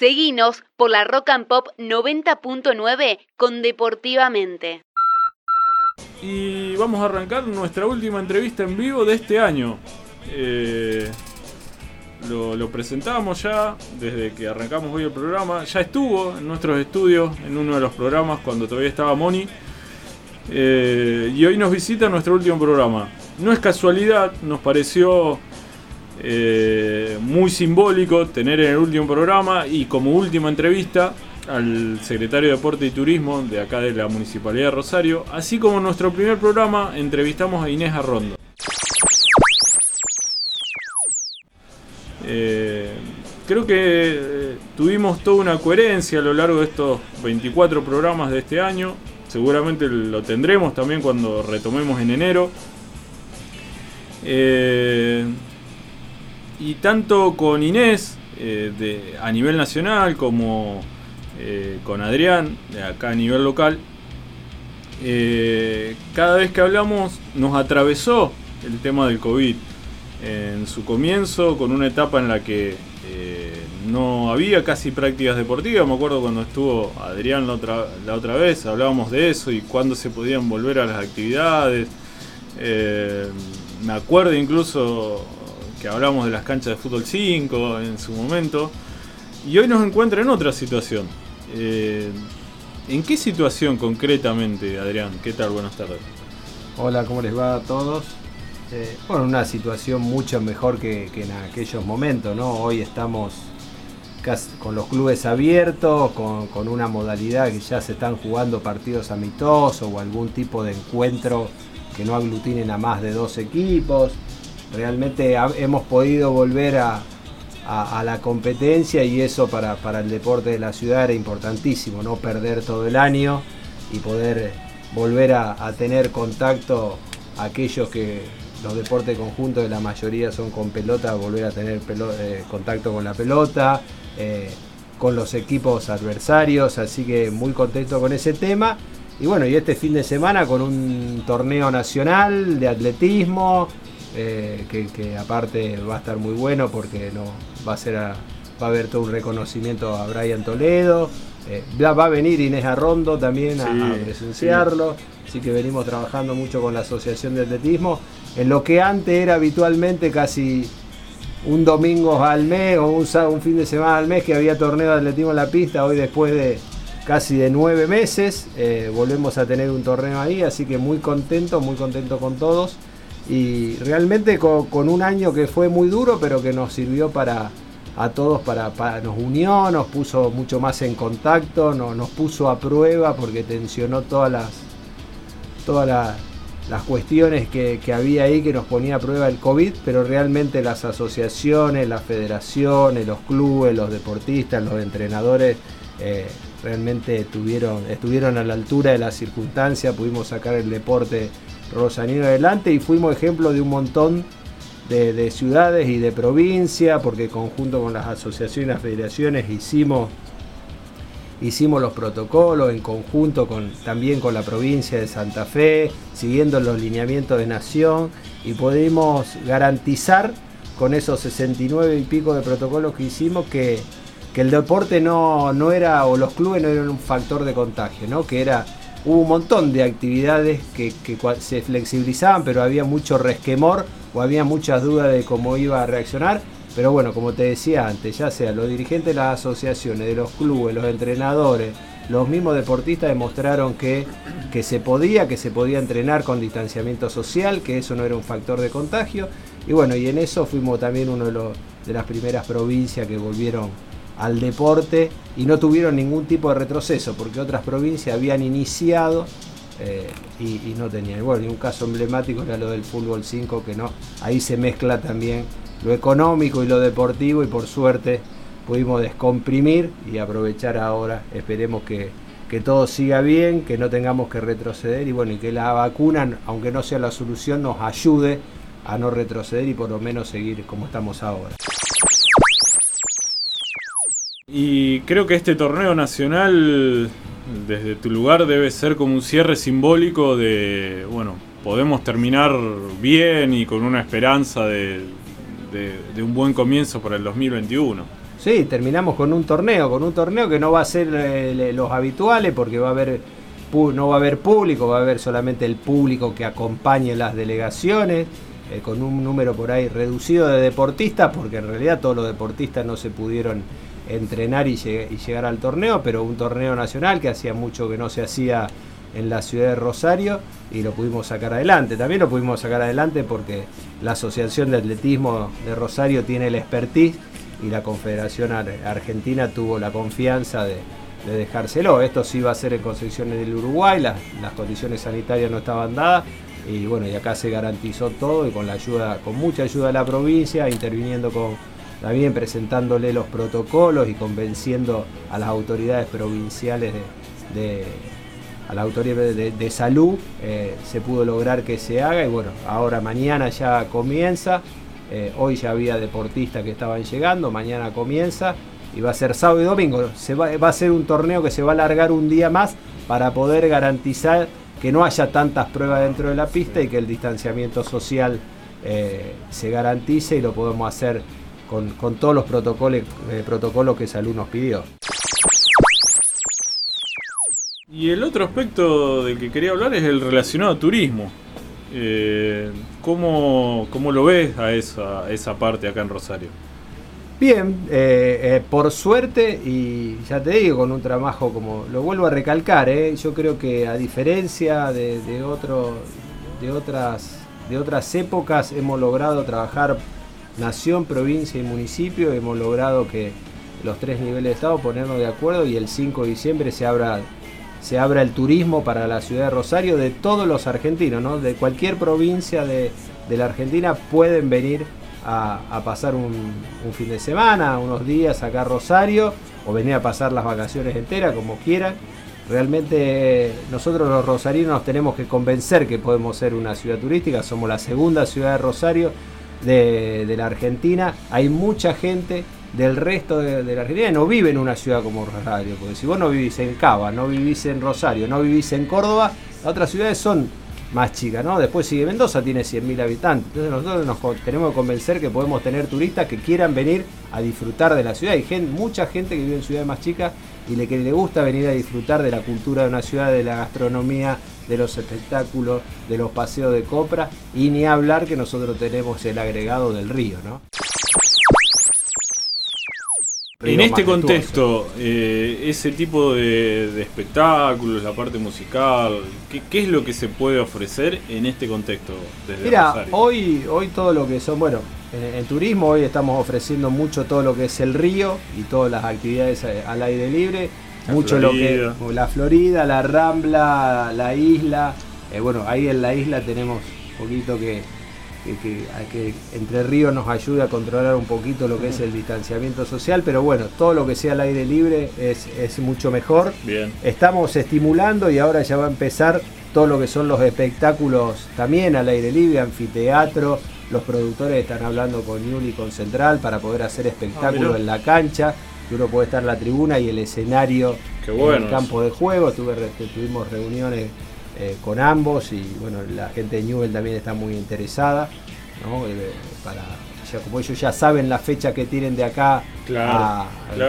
Seguinos por la Rock and Pop 90.9 con Deportivamente. Y vamos a arrancar nuestra última entrevista en vivo de este año. Eh, lo, presentamos ya desde que arrancamos hoy el programa. Ya estuvo en nuestros estudios en uno de los programas cuando todavía estaba Moni. Eh, y hoy nos visita nuestro último programa. No es casualidad, nos pareció eh, muy simbólico tener en el último programa y como última entrevista al secretario de Deporte y Turismo de acá de la Municipalidad de Rosario, así como nuestro primer programa entrevistamos a Inés Arrondo. Eh, creo que eh, tuvimos toda una coherencia a lo largo de estos 24 programas de este año. Seguramente lo tendremos también cuando retomemos en enero. Y tanto con Inés de, a nivel nacional como con Adrián de acá a nivel local, cada vez que hablamos nos atravesó el tema del COVID en su comienzo con una etapa en la que eh, no había casi prácticas deportivas. Me acuerdo cuando estuvo Adrián la otra, la otra vez, hablábamos de eso y cuándo se podían volver a las actividades. Eh, me acuerdo incluso que hablamos de las canchas de fútbol 5 en su momento. Y hoy nos encuentra en otra situación. Eh, ¿En qué situación concretamente, Adrián? ¿Qué tal? Buenas tardes. Hola, ¿cómo les va a todos? Eh, bueno, una situación mucho mejor que, en aquellos momentos, ¿no? Hoy estamos con los clubes abiertos, con, una modalidad que ya se están jugando partidos amistosos o algún tipo de encuentro que no aglutinen a más de dos equipos. Realmente hemos podido volver a, la competencia y eso para, el deporte de la ciudad era importantísimo, no perder todo el año y poder volver a, tener contacto aquellos que, los deportes conjuntos de la mayoría son con pelota, volver a tener eh, contacto con la pelota, eh, con los equipos adversarios, así que muy contento con ese tema. Y bueno, y este fin de semana con un torneo nacional de atletismo, eh, que, aparte va a estar muy bueno porque no va a ser va a haber todo un reconocimiento a Brian Toledo. va a venir Inés Arrondo también a, presenciarlo. Así que venimos trabajando mucho con la Asociación de Atletismo en lo que antes era habitualmente casi un domingo al mes o un, fin de semana al mes que había torneo de atletismo en la pista, hoy después de casi de nueve meses eh, volvemos a tener un torneo ahí, así que muy contento, muy contento con todos y realmente con, un año que fue muy duro pero que nos sirvió para a todos para, nos unió, nos puso mucho más en contacto, nos puso a prueba porque tensionó todas las todas las las cuestiones que, había ahí que nos ponía a prueba el COVID, pero realmente las asociaciones, las federaciones, los clubes, los deportistas, los entrenadores, eh, realmente tuvieron, estuvieron a la altura de las circunstancias, pudimos sacar el deporte rosanino adelante y fuimos ejemplo de un montón de, de ciudades y de provincias, porque conjunto con las asociaciones y las federaciones hicimos hicimos los protocolos en conjunto con, también con la provincia de Santa Fe, siguiendo los lineamientos de Nación y pudimos garantizar con esos 69 y pico de protocolos que hicimos que, el deporte no, no, era, o los clubes no eran un factor de contagio, ¿no? que era, hubo un montón de actividades que, se flexibilizaban, pero había mucho resquemor o había muchas dudas de cómo iba a reaccionar pero bueno, como te decía antes, ya sea los dirigentes de las asociaciones, de los clubes, los entrenadores, los mismos deportistas demostraron que, que se podía, que se podía entrenar con distanciamiento social, que eso no era un factor de contagio. Y bueno, y en eso fuimos también uno de, de las primeras provincias que volvieron al deporte y no tuvieron ningún tipo de retroceso, porque otras provincias habían iniciado eh, y, no tenían. Bueno, y un caso emblemático era lo del fútbol 5, que no, ahí se mezcla también lo económico y lo deportivo y por suerte pudimos descomprimir y aprovechar ahora. Esperemos que, todo siga bien, que no tengamos que retroceder y bueno, y que la vacuna, aunque no sea la solución, nos ayude a no retroceder y por lo menos seguir como estamos ahora. Y creo que este torneo nacional, desde tu lugar, debe ser como un cierre simbólico de, bueno, podemos terminar bien y con una esperanza de, un buen comienzo para el 2021. Sí, terminamos con un torneo, con un torneo que no va a ser eh, los habituales porque va a haber no va a haber público, va a haber solamente el público que acompañe las delegaciones, eh, con un número por ahí reducido de deportistas, porque en realidad todos los deportistas no se pudieron entrenar y, llegar al torneo, pero un torneo nacional que hacía mucho que no se hacía en la ciudad de Rosario y lo pudimos sacar adelante. También lo pudimos sacar adelante porque la Asociación de Atletismo de Rosario tiene el expertise y la Confederación Argentina tuvo la confianza de, dejárselo. Esto sí va a ser en Concepción del Uruguay, las, condiciones sanitarias no estaban dadas y bueno, y acá se garantizó todo y con la ayuda, con mucha ayuda de la provincia, interviniendo con también presentándole los protocolos y convenciendo a las autoridades provinciales de, a la autoridad de, salud, eh, se pudo lograr que se haga y bueno, ahora mañana ya comienza eh, hoy ya había deportistas que estaban llegando, mañana comienza y va a ser sábado y domingo. Se va, a ser un torneo que se va a alargar un día más para poder garantizar que no haya tantas pruebas dentro de la pista y que el distanciamiento social eh, se garantice y lo podemos hacer con, todos los protocolos, eh, protocolos que Salud nos pidió. Y el otro aspecto del que quería hablar es el relacionado a turismo. Eh, ¿cómo, lo ves a esa, esa parte acá en Rosario? Bien, eh, eh, por suerte, y ya te digo, con un trabajo como, lo vuelvo a recalcar, eh, yo creo que a diferencia de, de, otro, de, otras, de otras épocas, hemos logrado trabajar nación, provincia y municipio, hemos logrado que los tres niveles de Estado ponernos de acuerdo y el 5 de diciembre se abra se abra el turismo para la ciudad de Rosario de todos los argentinos, ¿no? de cualquier provincia de, la Argentina pueden venir a, pasar un, fin de semana, unos días acá a Rosario o venir a pasar las vacaciones enteras como quieran. Realmente nosotros los rosarinos nos tenemos que convencer que podemos ser una ciudad turística, somos la segunda ciudad de Rosario de, la Argentina, hay mucha gente del resto de, la Argentina no vive en una ciudad como Rosario, porque si vos no vivís en Cava, no vivís en Rosario, no vivís en Córdoba, las otras ciudades son más chicas, ¿no? Después sigue Mendoza, tiene 100.000 habitantes. Entonces nosotros nos tenemos que convencer que podemos tener turistas que quieran venir a disfrutar de la ciudad. Hay gente, mucha gente que vive en ciudades más chicas y le, que le gusta venir a disfrutar de la cultura de una ciudad, de la gastronomía, de los espectáculos, de los paseos de copra y ni hablar que nosotros tenemos el agregado del río, ¿no? En este contexto, eh, ese tipo de, espectáculos, la parte musical, ¿qué, es lo que se puede ofrecer en este contexto? Desde Mira, hoy, hoy todo lo que son, bueno, en, turismo hoy estamos ofreciendo mucho todo lo que es el río y todas las actividades eh, al aire libre, mucho lo que la Florida, la Rambla, la isla, eh, bueno, ahí en la isla tenemos un poquito que que, Entre Ríos nos ayude a controlar un poquito lo que es el distanciamiento social, pero bueno, todo lo que sea al aire libre es, mucho mejor. Bien. Estamos estimulando y ahora ya va a empezar todo lo que son los espectáculos también al aire libre, anfiteatro. Los productores están hablando con Yuli y con Central para poder hacer espectáculos ah, en la cancha, que uno puede estar en la tribuna y el escenario en el campo de juego. tuvimos reuniones eh, con ambos y bueno, la gente de Newell también está muy interesada, eh, para, como ellos ya saben la fecha que tienen de acá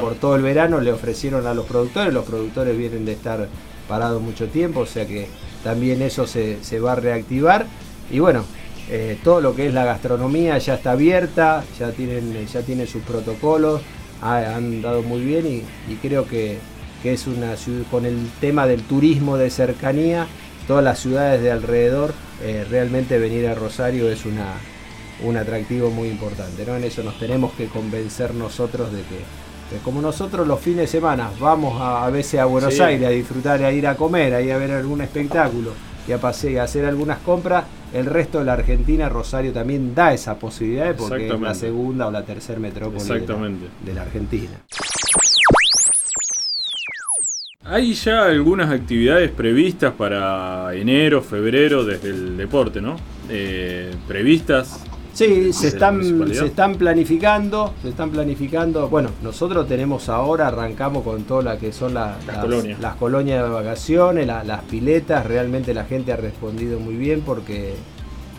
por todo el verano, le ofrecieron a los productores, los productores vienen de estar parados mucho tiempo, o sea que también eso se, va a reactivar. Y bueno, eh, todo lo que es la gastronomía ya está abierta, ya tienen, ya tienen sus protocolos, han dado muy bien y, creo que, que, es una ciudad con el tema del turismo de cercanía, todas las ciudades de alrededor, eh, realmente venir a Rosario es una, un atractivo muy importante. ¿no? En eso nos tenemos que convencer nosotros de que, como nosotros los fines de semana vamos a, veces a Buenos Aires a disfrutar, a ir a comer, a ir a ver algún espectáculo y a pasear, a hacer algunas compras, el resto de la Argentina, Rosario también da esa posibilidad porque es la segunda o la tercera metrópoli de la Argentina. Hay ya algunas actividades previstas para enero, febrero desde el deporte, ¿no? Eh, previstas. Sí, se están, se están planificando, se están planificando. Bueno, nosotros tenemos ahora, arrancamos con todas las que son las, las, colonias. de vacaciones, las piletas. Realmente la gente ha respondido muy bien porque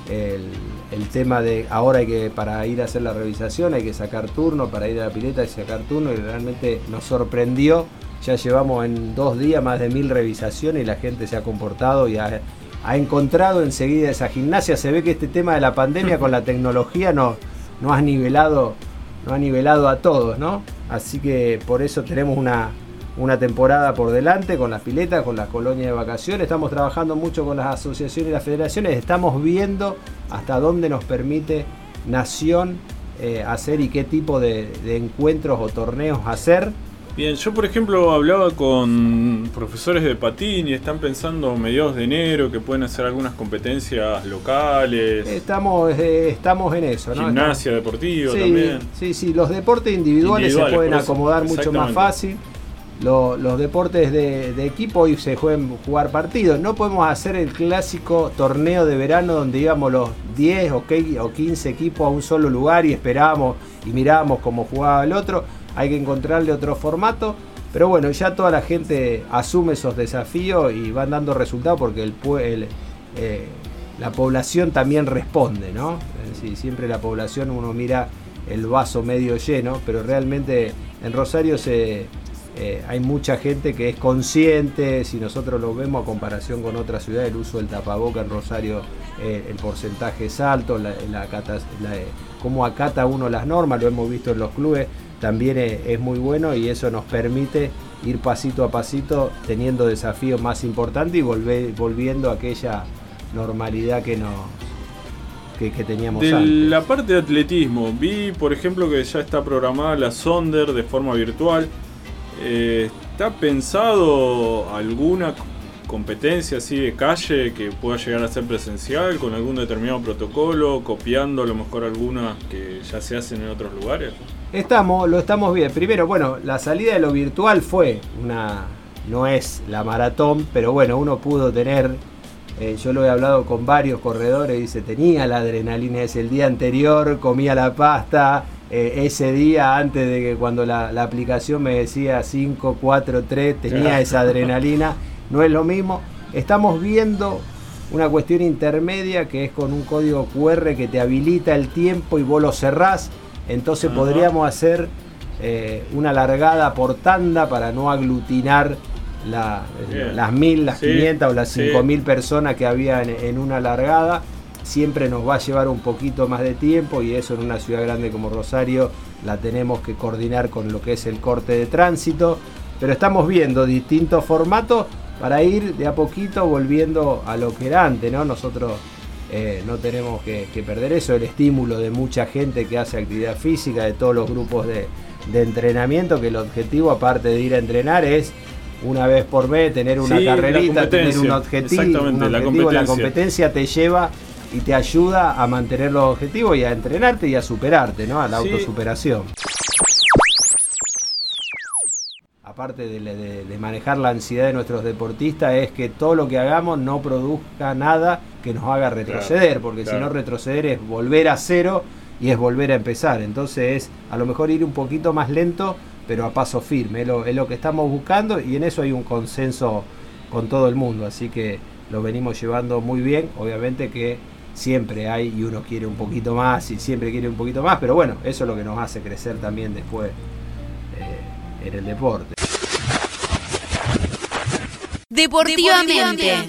el, tema de ahora hay que, para ir a hacer la revisación, hay que sacar turno, para ir a la pileta hay que sacar turno y realmente nos sorprendió. Ya llevamos en dos días más de mil revisaciones y la gente se ha comportado y ha, encontrado enseguida esa gimnasia. Se ve que este tema de la pandemia con la tecnología no, no ha nivelado, no ha nivelado a todos, ¿no? Así que por eso tenemos una, una temporada por delante con las piletas, con las colonias de vacaciones. Estamos trabajando mucho con las asociaciones y las federaciones. Estamos viendo hasta dónde nos permite Nación eh, hacer y qué tipo de, encuentros o torneos hacer. Bien, yo por ejemplo hablaba con profesores de patín y están pensando mediados de enero que pueden hacer algunas competencias locales. Estamos, eh, estamos en eso, ¿no? Gimnasia deportiva sí, también. Sí, sí, los deportes individuales, se pueden acomodar mucho más fácil los deportes de, equipo y se juegan jugar partidos. No podemos hacer el clásico torneo de verano donde íbamos los 10 o 15 equipos a un solo lugar y esperábamos y mirábamos cómo jugaba el otro. Hay que encontrarle otro formato. Pero bueno, ya toda la gente asume esos desafíos y van dando resultados porque el, eh, la población también responde, ¿no? siempre la población uno mira el vaso medio lleno, pero realmente en Rosario eh, hay mucha gente que es consciente, si nosotros lo vemos a comparación con otras ciudades, el uso del tapaboca en Rosario, eh, el porcentaje es alto, cómo acata uno las normas, lo hemos visto en los clubes, también es, muy bueno y eso nos permite ir pasito a pasito teniendo desafíos más importantes y volviendo a aquella normalidad que nos, que, teníamos de antes. La parte de atletismo, vi por ejemplo que ya está programada la Sonder de forma virtual. Eh, ¿Está pensado alguna competencia así de calle que pueda llegar a ser presencial con algún determinado protocolo, copiando a lo mejor algunas que ya se hacen en otros lugares? Estamos, lo estamos bien. Primero, bueno, la salida de lo virtual fue una, no es la maratón, pero bueno, uno pudo tener, eh, yo lo he hablado con varios corredores, dice, tenía la adrenalina ese el día anterior, comía la pasta, eh, ese día, antes de que cuando la, aplicación me decía 5, 4, 3, tenía esa adrenalina, no es lo mismo. Estamos viendo una cuestión intermedia que es con un código QR que te habilita el tiempo y vos lo cerrás, entonces podríamos hacer eh, una largada por tanda para no aglutinar las mil, las 500 o las 5000 personas que había en una largada. Siempre nos va a llevar un poquito más de tiempo y eso en una ciudad grande como Rosario la tenemos que coordinar con lo que es el corte de tránsito, pero estamos viendo distintos formatos para ir de a poquito volviendo a lo que era antes, ¿no? Nosotros eh, no tenemos que, perder eso, el estímulo de mucha gente que hace actividad física, de todos los grupos de, entrenamiento, que el objetivo, aparte de ir a entrenar, es una vez por mes tener una carrerita, tener un objetivo, un objetivo la competencia te lleva y te ayuda a mantener los objetivos y a entrenarte y a superarte, ¿no? A la autosuperación. Aparte de, manejar la ansiedad de nuestros deportistas, es que todo lo que hagamos no produzca nada que nos haga retroceder, porque si no retroceder es volver a cero y es volver a empezar. Entonces es a lo mejor ir un poquito más lento, pero a paso firme. Es lo, es lo que estamos buscando y en eso hay un consenso con todo el mundo. Así que lo venimos llevando muy bien. Obviamente que siempre hay y uno quiere un poquito más y siempre quiere un poquito más, pero bueno, eso es lo que nos hace crecer también después eh, en el deporte. Deportivamente.